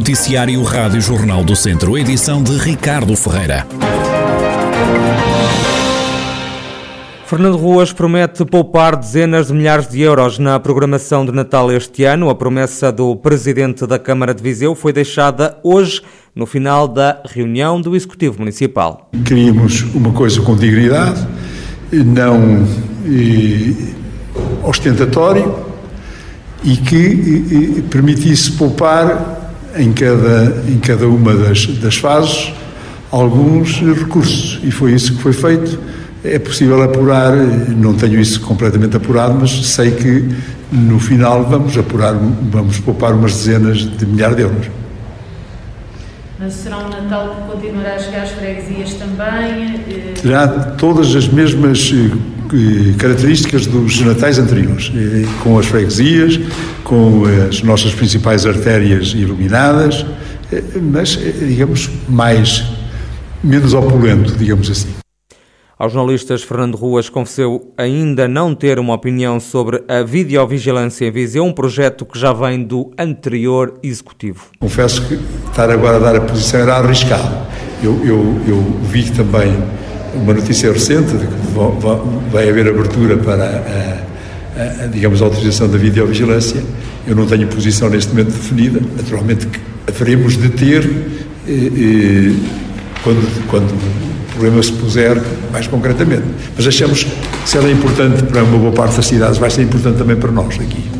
Noticiário Rádio Jornal do Centro, edição de Ricardo Ferreira. Fernando Ruas promete poupar dezenas de milhares de euros na programação de Natal este ano. A promessa do presidente da Câmara de Viseu foi deixada hoje, no final da reunião do Executivo Municipal. Queríamos uma coisa com dignidade, não e, ostentatório e que e, permitisse poupar em cada, em cada uma das, das fases alguns recursos. E foi isso que foi feito é possível apurar, não tenho isso completamente apurado, mas sei que no final vamos apurar, vamos poupar umas dezenas de milhares de euros. Mas será um Natal que continuará a chegar às freguesias também? Terá todas as mesmas eh, características dos natais anteriores, eh, com as freguesias, com as nossas principais artérias iluminadas, eh, mas, digamos, mais, menos opulento, digamos assim. Aos jornalistas, Fernando Ruas confessou ainda não ter uma opinião sobre a videovigilância em Viseu, um projeto que já vem do anterior executivo. Confesso que estar agora a dar a posição era arriscado. Eu, eu, eu vi também uma notícia recente de que vai haver abertura para a, a, a, digamos, a autorização da videovigilância. Eu não tenho posição neste momento definida. Naturalmente que haveremos de ter eh, eh, quando, quando problema se puser mais concretamente. Mas achamos que se ela é importante para uma boa parte das cidades, vai ser importante também para nós aqui.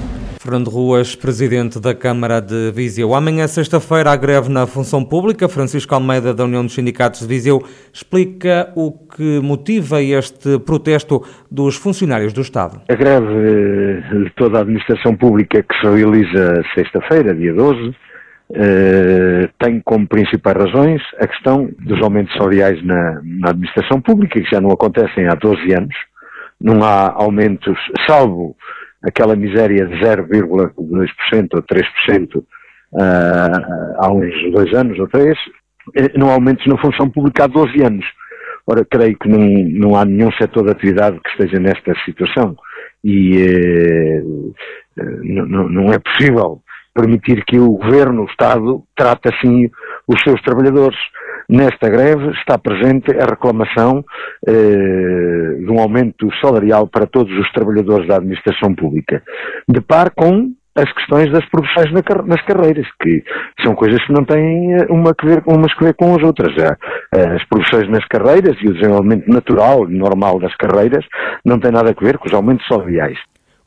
Fernando Ruas, presidente da Câmara de Viseu. Amanhã, sexta-feira, há greve na função pública. Francisco Almeida, da União dos Sindicatos de Viseu, explica o que motiva este protesto dos funcionários do Estado. A greve de toda a administração pública que se realiza sexta-feira, dia 12, Uh, tem como principais razões a questão dos aumentos salariais na, na, administração pública, que já não acontecem há 12 anos. Não há aumentos, salvo aquela miséria de 0,2% ou 3% uh, há uns dois anos ou três, eh, não aumentos na função pública há 12 anos. Ora, creio que não, não há nenhum setor de atividade que esteja nesta situação e uh, não, não é possível permitir que o Governo, o Estado, trate assim os seus trabalhadores. Nesta greve está presente a reclamação eh, de um aumento salarial para todos os trabalhadores da administração pública, de par com as questões das profissões nas carreiras, que são coisas que não têm eh, uma que ver, umas que ver com as outras. As profissões nas carreiras e o desenvolvimento natural e normal das carreiras não têm nada a ver com os aumentos salariais.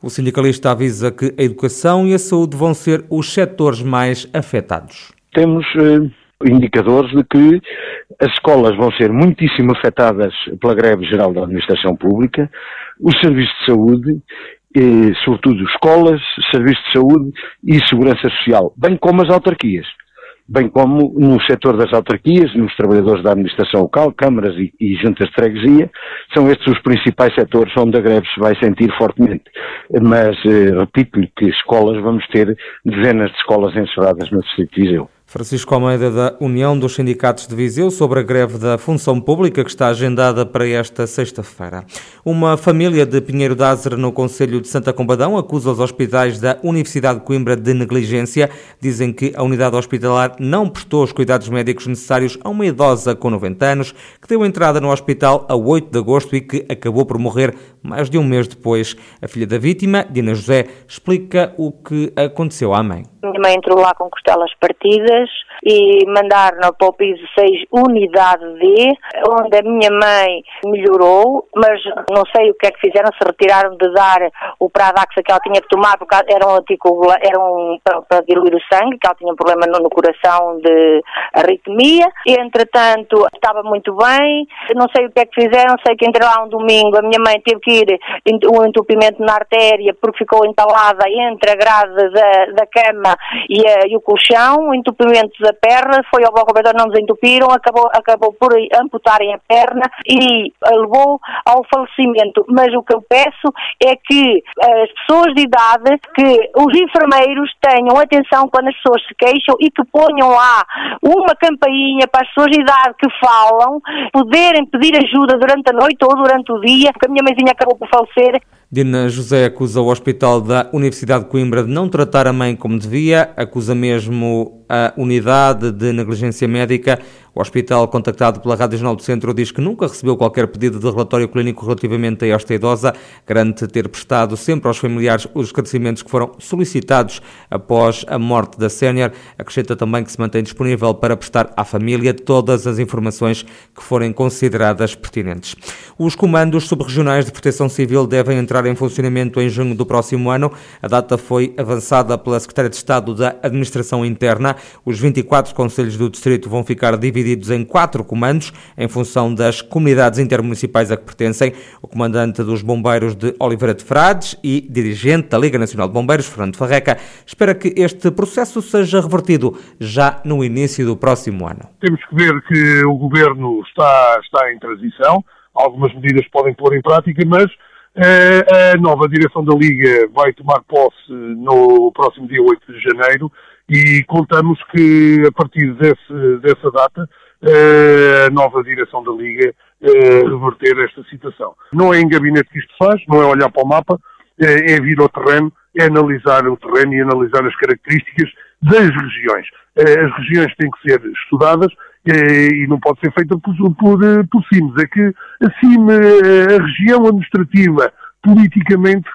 O sindicalista avisa que a educação e a saúde vão ser os setores mais afetados. Temos eh, indicadores de que as escolas vão ser muitíssimo afetadas pela greve geral da administração pública, os serviços de saúde, eh, sobretudo escolas, serviços de saúde e segurança social, bem como as autarquias bem como no setor das autarquias, nos trabalhadores da administração local, câmaras e, e juntas de freguesia, são estes os principais setores onde a greve se vai sentir fortemente. Mas, eh, repito-lhe que escolas, vamos ter dezenas de escolas encerradas no Distrito de Viseu. Francisco Almeida, da União dos Sindicatos de Viseu, sobre a greve da função pública que está agendada para esta sexta-feira. Uma família de Pinheiro d'Ázer, no Conselho de Santa Combadão, acusa os hospitais da Universidade de Coimbra de negligência. Dizem que a unidade hospitalar não prestou os cuidados médicos necessários a uma idosa com 90 anos, que deu entrada no hospital a 8 de agosto e que acabou por morrer mais de um mês depois. A filha da vítima, Dina José, explica o que aconteceu à mãe. Minha mãe entrou lá com costelas partidas e mandaram para o piso 6 unidade D, onde a minha mãe melhorou, mas não sei o que é que fizeram, se retiraram de dar o Pradax que ela tinha que tomar, porque era um anticoagula, era um, para, diluir o sangue, que ela tinha um problema no, no coração de arritmia, e entretanto estava muito bem, não sei o que é que fizeram, sei que entre lá um domingo a minha mãe teve que ir um entupimento na artéria porque ficou entalada entre a grade da, da cama e, a, e o colchão, o entupimento da perna, foi ao bloco não desentupiram, acabou, acabou por amputarem a perna e levou ao falecimento. Mas o que eu peço é que as pessoas de idade, que os enfermeiros tenham atenção quando as pessoas se queixam e que ponham lá uma campainha para as pessoas de idade que falam, poderem pedir ajuda durante a noite ou durante o dia, porque a minha mãezinha acabou por falecer Dina José acusa o Hospital da Universidade de Coimbra de não tratar a mãe como devia, acusa mesmo a unidade de negligência médica. O hospital, contactado pela Rádio Jornal do Centro, diz que nunca recebeu qualquer pedido de relatório clínico relativamente a esta idosa. Garante ter prestado sempre aos familiares os esclarecimentos que foram solicitados após a morte da sénior. Acrescenta também que se mantém disponível para prestar à família todas as informações que forem consideradas pertinentes. Os comandos subregionais de proteção civil devem entrar em funcionamento em junho do próximo ano. A data foi avançada pela Secretaria de Estado da Administração Interna. Os 24 conselhos do distrito vão ficar divididos em quatro comandos, em função das comunidades intermunicipais a que pertencem. O comandante dos bombeiros de Oliveira de Frades e dirigente da Liga Nacional de Bombeiros, Fernando Farreca, espera que este processo seja revertido já no início do próximo ano. Temos que ver que o governo está, está em transição, algumas medidas podem pôr em prática, mas eh, a nova direção da Liga vai tomar posse no próximo dia 8 de janeiro e contamos que a partir desse, dessa data eh, a nova direção da Liga eh, reverter esta situação. Não é em gabinete que isto faz, não é olhar para o mapa, é vir ao terreno, é analisar o terreno e analisar as características das regiões. As regiões têm que ser estudadas e não pode ser feita por, por, por CIMES. É que assim a região administrativa politicamente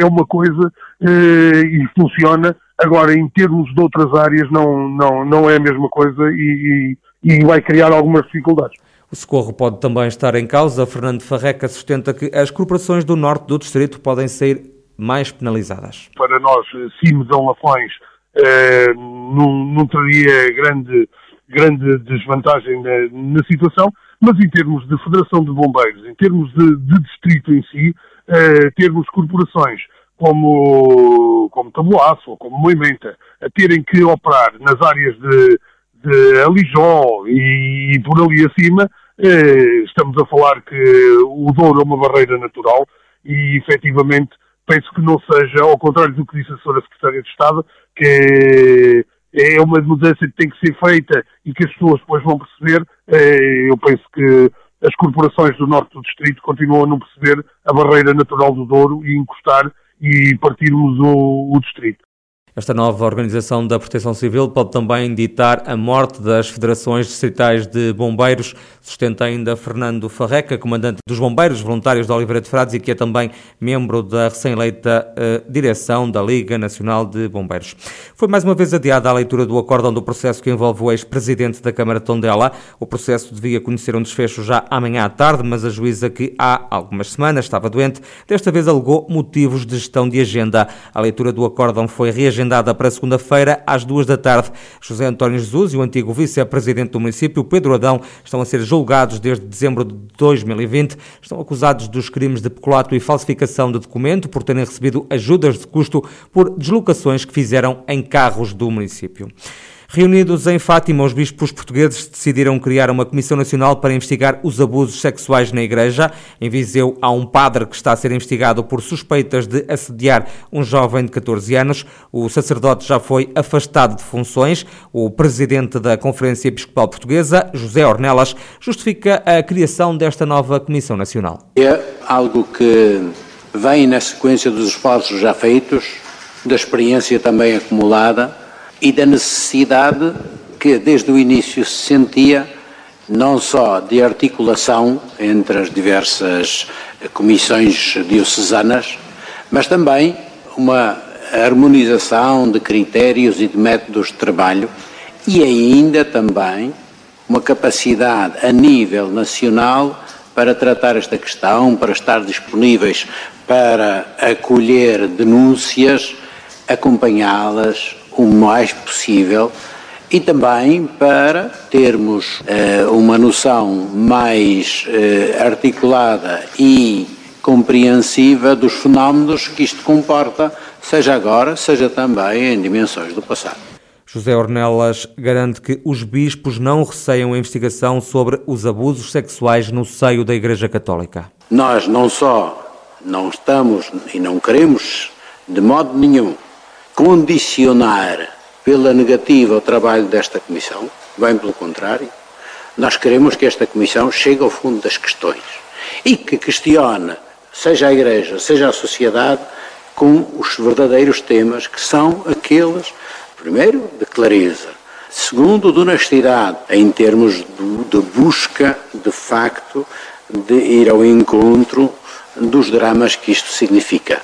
é uma coisa e funciona Agora, em termos de outras áreas, não, não, não é a mesma coisa e, e, e vai criar algumas dificuldades. O socorro pode também estar em causa. Fernando Farreca sustenta que as corporações do norte do distrito podem ser mais penalizadas. Para nós, CIMES ou Lafões, eh, não, não teria grande, grande desvantagem na, na, situação, mas em termos de Federação de Bombeiros, em termos de, de distrito em si, eh, termos corporações como, como Taboaço ou como Moimenta, a terem que operar nas áreas de, de Alijó e, e por ali acima, eh, estamos a falar que o Douro é uma barreira natural e efetivamente penso que não seja, ao contrário do que disse a Sra. Secretária de Estado, que é uma mudança que tem que ser feita e que as pessoas depois vão perceber, eh, eu penso que as corporações do norte do distrito continuam a não perceber a barreira natural do Douro e encostar e partirmos o, o distrito. Esta nova organização da Proteção Civil pode também ditar a morte das federações distritais de bombeiros, sustenta ainda Fernando Farreca, comandante dos Bombeiros Voluntários de Oliveira de Frades e que é também membro da recém-eleita uh, direção da Liga Nacional de Bombeiros. Foi mais uma vez adiada a leitura do acórdão do processo que envolve o ex-presidente da Câmara de Tondela. O processo devia conhecer um desfecho já amanhã à tarde, mas a juíza que há algumas semanas estava doente, desta vez alegou motivos de gestão de agenda. A leitura do acórdão foi reagendada agendada para segunda-feira, às duas da tarde. José António Jesus e o antigo vice-presidente do município, Pedro Adão, estão a ser julgados desde dezembro de 2020. Estão acusados dos crimes de peculato e falsificação de documento por terem recebido ajudas de custo por deslocações que fizeram em carros do município. Reunidos em Fátima, os bispos portugueses decidiram criar uma Comissão Nacional para investigar os abusos sexuais na Igreja. Em Viseu, há um padre que está a ser investigado por suspeitas de assediar um jovem de 14 anos. O sacerdote já foi afastado de funções. O presidente da Conferência Episcopal Portuguesa, José Ornelas, justifica a criação desta nova Comissão Nacional. É algo que vem na sequência dos esforços já feitos, da experiência também acumulada e da necessidade que desde o início se sentia não só de articulação entre as diversas comissões diocesanas, mas também uma harmonização de critérios e de métodos de trabalho e ainda também uma capacidade a nível nacional para tratar esta questão, para estar disponíveis para acolher denúncias, acompanhá-las, o mais possível e também para termos uh, uma noção mais uh, articulada e compreensiva dos fenómenos que isto comporta, seja agora, seja também em dimensões do passado. José Ornelas garante que os bispos não receiam a investigação sobre os abusos sexuais no seio da Igreja Católica. Nós não só não estamos e não queremos de modo nenhum condicionar pela negativa o trabalho desta Comissão, bem pelo contrário, nós queremos que esta Comissão chegue ao fundo das questões e que questione seja a Igreja, seja a sociedade, com os verdadeiros temas que são aqueles, primeiro, de clareza, segundo, de honestidade, em termos de busca, de facto, de ir ao encontro dos dramas que isto significa.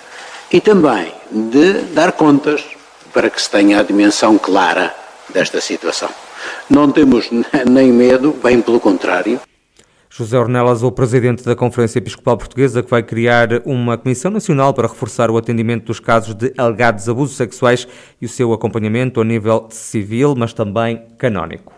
E também de dar contas para que se tenha a dimensão clara desta situação. Não temos nem medo, bem pelo contrário. José Ornelas, o presidente da Conferência Episcopal Portuguesa, que vai criar uma Comissão Nacional para reforçar o atendimento dos casos de alegados abusos sexuais e o seu acompanhamento a nível civil, mas também canónico.